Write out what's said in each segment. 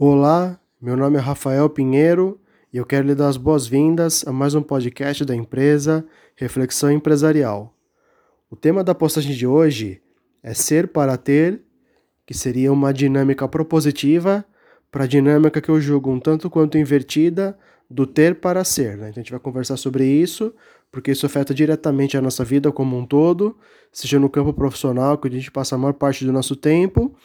Olá, meu nome é Rafael Pinheiro e eu quero lhe dar as boas-vindas a mais um podcast da empresa Reflexão Empresarial. O tema da postagem de hoje é ser para ter, que seria uma dinâmica propositiva para a dinâmica que eu julgo um tanto quanto invertida do ter para ser. Né? Então a gente vai conversar sobre isso, porque isso afeta diretamente a nossa vida como um todo, seja no campo profissional, que a gente passa a maior parte do nosso tempo,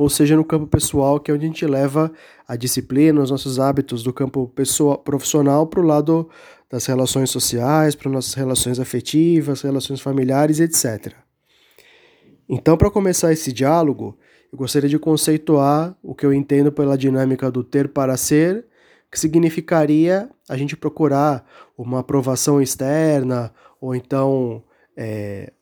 ou seja no campo pessoal, que é onde a gente leva a disciplina, os nossos hábitos do campo pessoal, profissional para o lado das relações sociais, para nossas relações afetivas, relações familiares, etc. Então, para começar esse diálogo, eu gostaria de conceituar o que eu entendo pela dinâmica do ter para ser, que significaria a gente procurar uma aprovação externa, ou então é,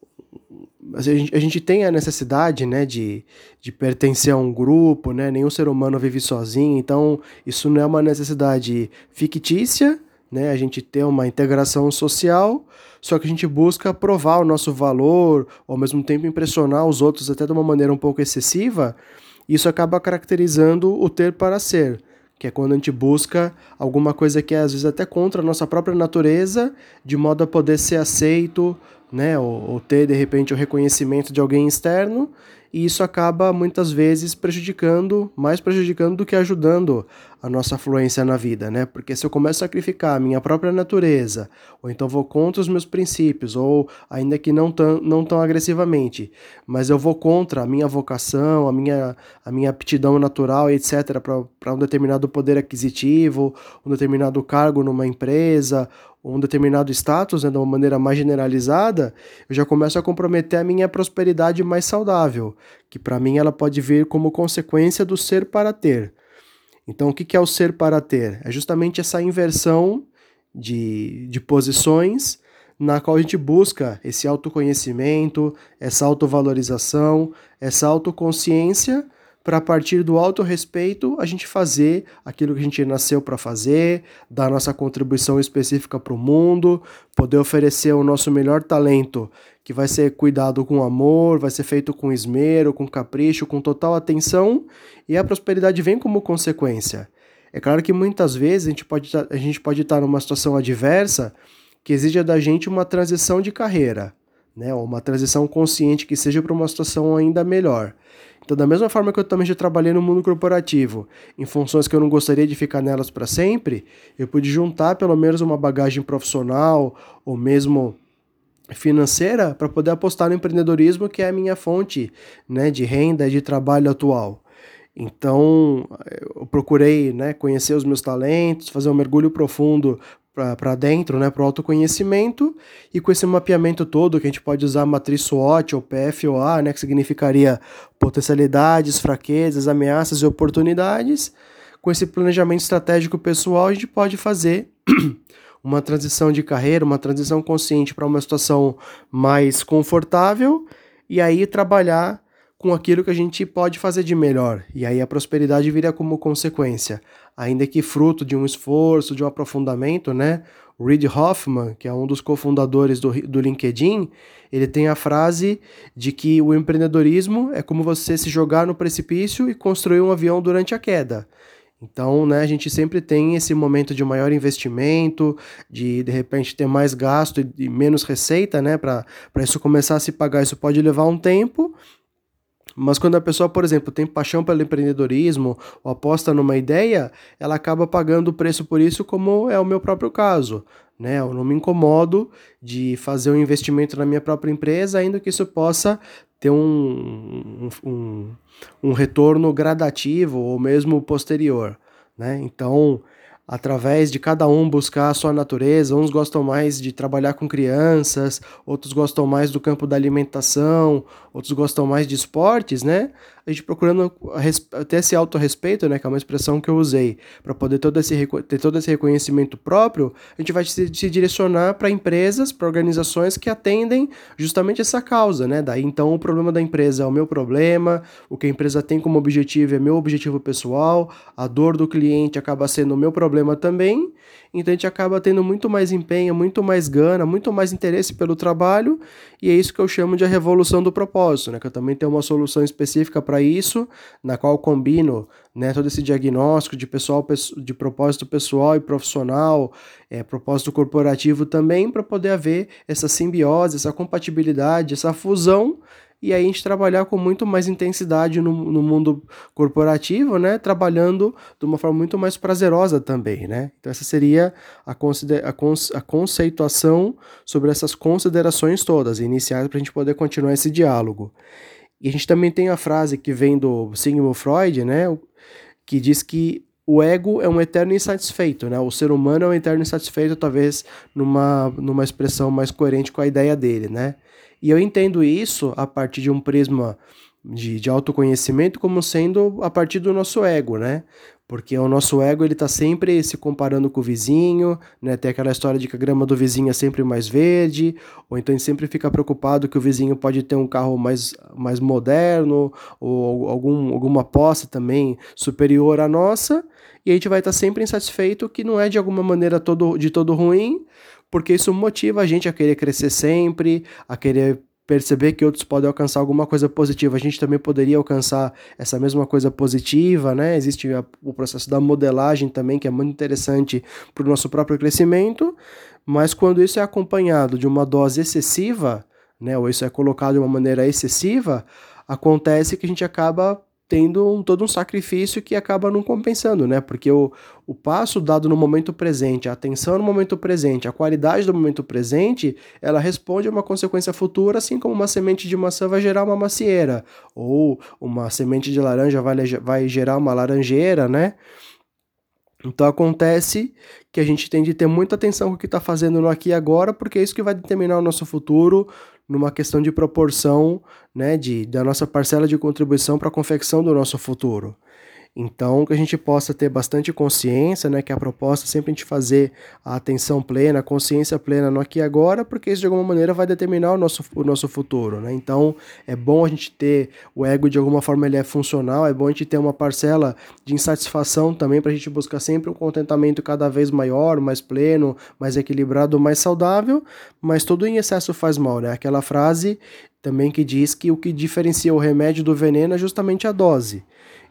a gente, a gente tem a necessidade né, de, de pertencer a um grupo, né? nenhum ser humano vive sozinho, então isso não é uma necessidade fictícia, né? a gente tem uma integração social, só que a gente busca provar o nosso valor, ao mesmo tempo impressionar os outros até de uma maneira um pouco excessiva, isso acaba caracterizando o ter para ser que é quando a gente busca alguma coisa que é às vezes até contra a nossa própria natureza, de modo a poder ser aceito, né, ou, ou, ter de repente o reconhecimento de alguém externo, e isso acaba muitas vezes prejudicando, mais prejudicando do que ajudando a nossa fluência na vida, né? Porque se eu começo a sacrificar a minha própria natureza, ou então vou contra os meus princípios, ou ainda que não tão, não tão agressivamente, mas eu vou contra a minha vocação, a minha, a minha aptidão natural, etc., para um determinado poder aquisitivo, um determinado cargo numa empresa, um determinado status, né, de uma maneira mais generalizada, eu já começo a comprometer a minha prosperidade mais saudável, que para mim ela pode vir como consequência do ser para ter. Então, o que é o ser para ter? É justamente essa inversão de, de posições na qual a gente busca esse autoconhecimento, essa autovalorização, essa autoconsciência para partir do autorrespeito a gente fazer aquilo que a gente nasceu para fazer, dar nossa contribuição específica para o mundo, poder oferecer o nosso melhor talento, que vai ser cuidado com amor, vai ser feito com esmero, com capricho, com total atenção, e a prosperidade vem como consequência. É claro que muitas vezes a gente pode tá, a gente pode estar numa situação adversa que exija da gente uma transição de carreira, né, uma transição consciente que seja para uma situação ainda melhor. Então, da mesma forma que eu também já trabalhei no mundo corporativo, em funções que eu não gostaria de ficar nelas para sempre, eu pude juntar pelo menos uma bagagem profissional ou mesmo financeira para poder apostar no empreendedorismo, que é a minha fonte né, de renda e de trabalho atual. Então, eu procurei né, conhecer os meus talentos, fazer um mergulho profundo para dentro, né, para o autoconhecimento, e com esse mapeamento todo, que a gente pode usar a matriz SWOT ou PFOA, né, que significaria potencialidades, fraquezas, ameaças e oportunidades, com esse planejamento estratégico pessoal, a gente pode fazer uma transição de carreira, uma transição consciente para uma situação mais confortável, e aí trabalhar com aquilo que a gente pode fazer de melhor. E aí a prosperidade viria como consequência, ainda que fruto de um esforço, de um aprofundamento, né? Reid Hoffman, que é um dos cofundadores do, do LinkedIn, ele tem a frase de que o empreendedorismo é como você se jogar no precipício e construir um avião durante a queda. Então, né, a gente sempre tem esse momento de maior investimento, de de repente ter mais gasto e menos receita, né, para isso começar a se pagar. Isso pode levar um tempo, mas quando a pessoa, por exemplo, tem paixão pelo empreendedorismo ou aposta numa ideia, ela acaba pagando o preço por isso, como é o meu próprio caso. Né? Eu não me incomodo de fazer um investimento na minha própria empresa, ainda que isso possa ter um, um, um retorno gradativo ou mesmo posterior. Né? Então, através de cada um buscar a sua natureza. Uns gostam mais de trabalhar com crianças, outros gostam mais do campo da alimentação, outros gostam mais de esportes, né? A gente procurando ter esse autorrespeito, né, que é uma expressão que eu usei, para poder todo esse, ter todo esse reconhecimento próprio, a gente vai se, se direcionar para empresas, para organizações que atendem justamente essa causa, né? Daí então o problema da empresa é o meu problema, o que a empresa tem como objetivo é meu objetivo pessoal, a dor do cliente acaba sendo o meu problema também, então a gente acaba tendo muito mais empenho, muito mais gana, muito mais interesse pelo trabalho, e é isso que eu chamo de a revolução do propósito propósito, né? Que eu também tenho uma solução específica para isso, na qual combino, né, todo esse diagnóstico de pessoal, de propósito pessoal e profissional, é, propósito corporativo também, para poder haver essa simbiose, essa compatibilidade, essa fusão e aí a gente trabalhar com muito mais intensidade no, no mundo corporativo, né? Trabalhando de uma forma muito mais prazerosa também, né? Então essa seria a, consider a, a conceituação sobre essas considerações todas iniciais para a gente poder continuar esse diálogo. E a gente também tem a frase que vem do Sigmund Freud, né? Que diz que o ego é um eterno insatisfeito, né? O ser humano é um eterno insatisfeito, talvez numa, numa expressão mais coerente com a ideia dele, né? E eu entendo isso a partir de um prisma de, de autoconhecimento como sendo a partir do nosso ego, né? Porque o nosso ego ele tá sempre se comparando com o vizinho, né? Tem aquela história de que a grama do vizinho é sempre mais verde, ou então ele sempre fica preocupado que o vizinho pode ter um carro mais, mais moderno, ou algum, alguma posse também superior à nossa, e a gente vai estar tá sempre insatisfeito, que não é de alguma maneira todo, de todo ruim, porque isso motiva a gente a querer crescer sempre, a querer perceber que outros podem alcançar alguma coisa positiva, a gente também poderia alcançar essa mesma coisa positiva, né? Existe o processo da modelagem também, que é muito interessante para o nosso próprio crescimento, mas quando isso é acompanhado de uma dose excessiva, né? Ou isso é colocado de uma maneira excessiva, acontece que a gente acaba tendo um, todo um sacrifício que acaba não compensando, né? Porque o, o passo dado no momento presente, a atenção no momento presente, a qualidade do momento presente, ela responde a uma consequência futura, assim como uma semente de maçã vai gerar uma macieira, ou uma semente de laranja vai, vai gerar uma laranjeira, né? Então acontece que a gente tem de ter muita atenção com o que está fazendo no aqui e agora, porque é isso que vai determinar o nosso futuro numa questão de proporção né, de, da nossa parcela de contribuição para a confecção do nosso futuro. Então, que a gente possa ter bastante consciência, né, que a proposta é sempre a gente fazer a atenção plena, a consciência plena no aqui e agora, porque isso de alguma maneira vai determinar o nosso, o nosso futuro, né? Então, é bom a gente ter o ego de alguma forma ele é funcional, é bom a gente ter uma parcela de insatisfação também para a gente buscar sempre um contentamento cada vez maior, mais pleno, mais equilibrado, mais saudável, mas tudo em excesso faz mal, né? Aquela frase também que diz que o que diferencia o remédio do veneno é justamente a dose.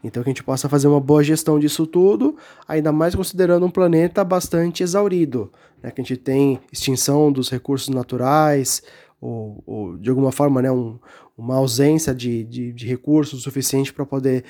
Então que a gente possa fazer uma boa gestão disso tudo, ainda mais considerando um planeta bastante exaurido, né? que a gente tem extinção dos recursos naturais, ou, ou de alguma forma né, um, uma ausência de, de, de recursos suficiente para poder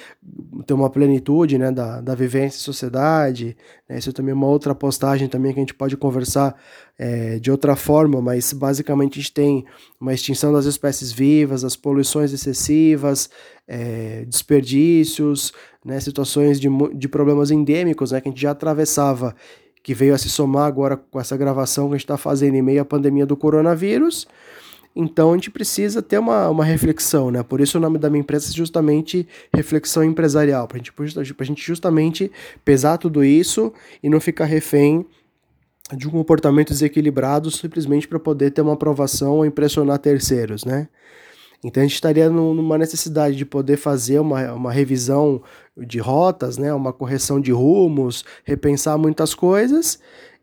ter uma plenitude né, da, da vivência em sociedade. Né? Isso também é uma outra postagem também que a gente pode conversar é, de outra forma, mas basicamente a gente tem uma extinção das espécies vivas, as poluições excessivas, é, desperdícios, né, situações de, de problemas endêmicos né, que a gente já atravessava que veio a se somar agora com essa gravação que a gente está fazendo em meio à pandemia do coronavírus. Então a gente precisa ter uma, uma reflexão, né? Por isso o nome da minha empresa é justamente reflexão empresarial, para gente, a gente justamente pesar tudo isso e não ficar refém de um comportamento desequilibrado simplesmente para poder ter uma aprovação ou impressionar terceiros, né? Então a gente estaria numa necessidade de poder fazer uma, uma revisão de rotas, né, uma correção de rumos, repensar muitas coisas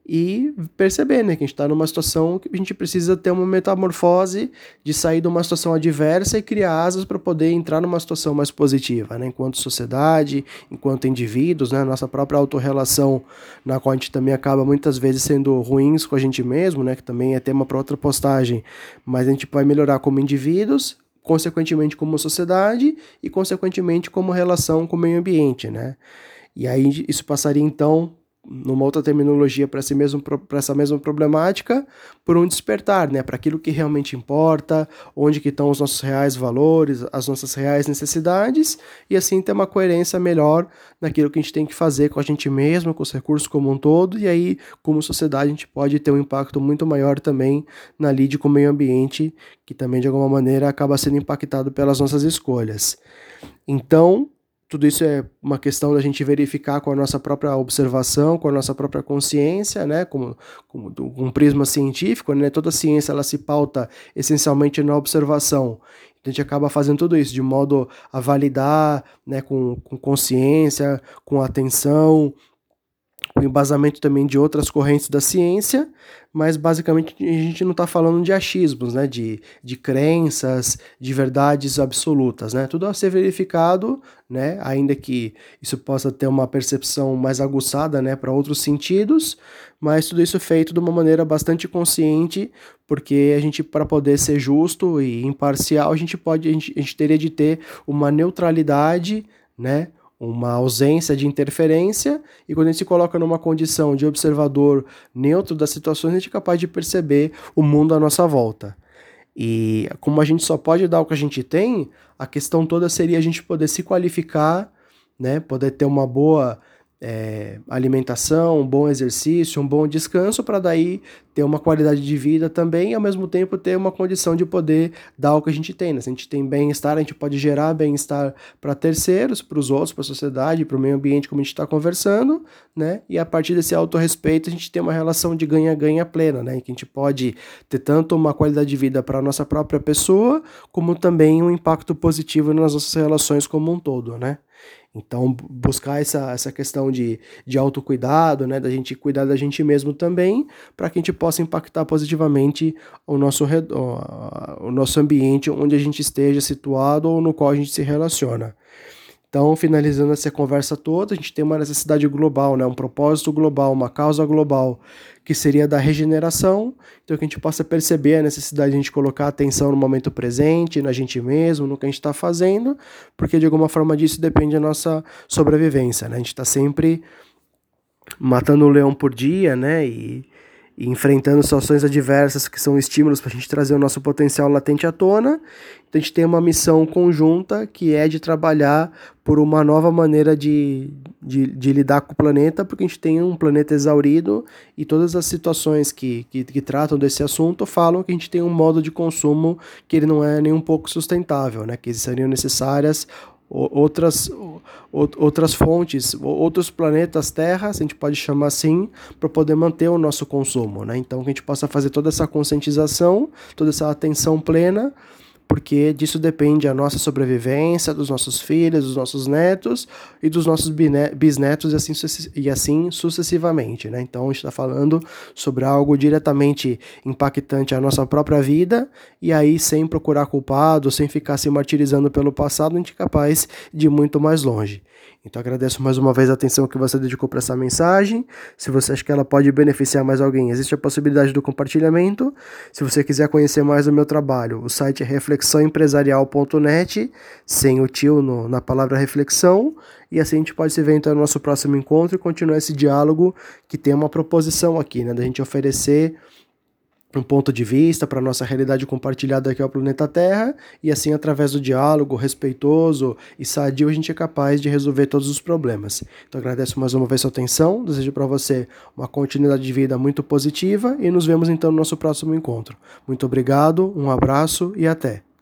e perceber né, que a gente está numa situação que a gente precisa ter uma metamorfose de sair de uma situação adversa e criar asas para poder entrar numa situação mais positiva, né, enquanto sociedade, enquanto indivíduos, né, nossa própria autorrelação, na qual a gente também acaba muitas vezes sendo ruins com a gente mesmo, né, que também é tema para outra postagem, mas a gente vai melhorar como indivíduos, consequentemente como sociedade e consequentemente como relação com o meio ambiente, né? E aí isso passaria então numa outra terminologia para mesmo, essa mesma problemática, por um despertar, né, para aquilo que realmente importa, onde que estão os nossos reais valores, as nossas reais necessidades, e assim ter uma coerência melhor naquilo que a gente tem que fazer com a gente mesmo, com os recursos como um todo, e aí, como sociedade, a gente pode ter um impacto muito maior também na lide com o meio ambiente, que também, de alguma maneira, acaba sendo impactado pelas nossas escolhas. Então, tudo isso é uma questão da gente verificar com a nossa própria observação, com a nossa própria consciência, né, como, como um prisma científico, né, toda ciência ela se pauta essencialmente na observação. A gente acaba fazendo tudo isso de modo a validar, né, com, com consciência, com atenção, com embasamento também de outras correntes da ciência, mas basicamente a gente não está falando de achismos, né? De, de crenças, de verdades absolutas, né? Tudo a ser verificado, né? Ainda que isso possa ter uma percepção mais aguçada, né? Para outros sentidos, mas tudo isso feito de uma maneira bastante consciente, porque a gente, para poder ser justo e imparcial, a gente pode, a gente, a gente teria de ter uma neutralidade, né? Uma ausência de interferência, e quando a gente se coloca numa condição de observador neutro das situações, a gente é capaz de perceber o mundo à nossa volta. E como a gente só pode dar o que a gente tem, a questão toda seria a gente poder se qualificar, né, poder ter uma boa é, alimentação, um bom exercício, um bom descanso, para daí ter uma qualidade de vida também e ao mesmo tempo ter uma condição de poder dar o que a gente tem. Né? Se a gente tem bem-estar, a gente pode gerar bem-estar para terceiros, para os outros, para a sociedade, para o meio ambiente, como a gente está conversando, né? E a partir desse autorrespeito, a gente tem uma relação de ganha-ganha plena, né? Em que a gente pode ter tanto uma qualidade de vida para a nossa própria pessoa, como também um impacto positivo nas nossas relações como um todo, né? Então, buscar essa, essa questão de, de autocuidado, né, da gente cuidar da gente mesmo também, para que a gente possa impactar positivamente o nosso, o nosso ambiente onde a gente esteja situado ou no qual a gente se relaciona. Então, finalizando essa conversa toda, a gente tem uma necessidade global, né? um propósito global, uma causa global, que seria da regeneração. Então, que a gente possa perceber a necessidade de a gente colocar atenção no momento presente, na gente mesmo, no que a gente está fazendo, porque de alguma forma disso depende a nossa sobrevivência. Né? A gente está sempre matando um leão por dia, né? E e enfrentando situações adversas que são estímulos para a gente trazer o nosso potencial latente à tona. Então a gente tem uma missão conjunta que é de trabalhar por uma nova maneira de, de, de lidar com o planeta, porque a gente tem um planeta exaurido e todas as situações que, que, que, tratam desse assunto falam que a gente tem um modo de consumo que ele não é nem um pouco sustentável, né? que seriam necessárias outras, outras fontes, outros planetas Terra, a gente pode chamar assim, para poder manter o nosso consumo. Né? Então, que a gente possa fazer toda essa conscientização, toda essa atenção plena porque disso depende a nossa sobrevivência, dos nossos filhos, dos nossos netos e dos nossos bisnetos e assim, e assim sucessivamente. Né? Então a gente está falando sobre algo diretamente impactante à nossa própria vida e aí sem procurar culpado, sem ficar se martirizando pelo passado, a gente é capaz de ir muito mais longe. Então agradeço mais uma vez a atenção que você dedicou para essa mensagem. Se você acha que ela pode beneficiar mais alguém, existe a possibilidade do compartilhamento. Se você quiser conhecer mais o meu trabalho, o site é reflexãoempresarial.net, sem o tio no, na palavra reflexão. E assim a gente pode se ver então no nosso próximo encontro e continuar esse diálogo que tem uma proposição aqui, né, da gente oferecer um ponto de vista para a nossa realidade compartilhada aqui ao planeta Terra, e assim, através do diálogo respeitoso e sadio, a gente é capaz de resolver todos os problemas. Então, agradeço mais uma vez sua atenção, desejo para você uma continuidade de vida muito positiva e nos vemos então no nosso próximo encontro. Muito obrigado, um abraço e até!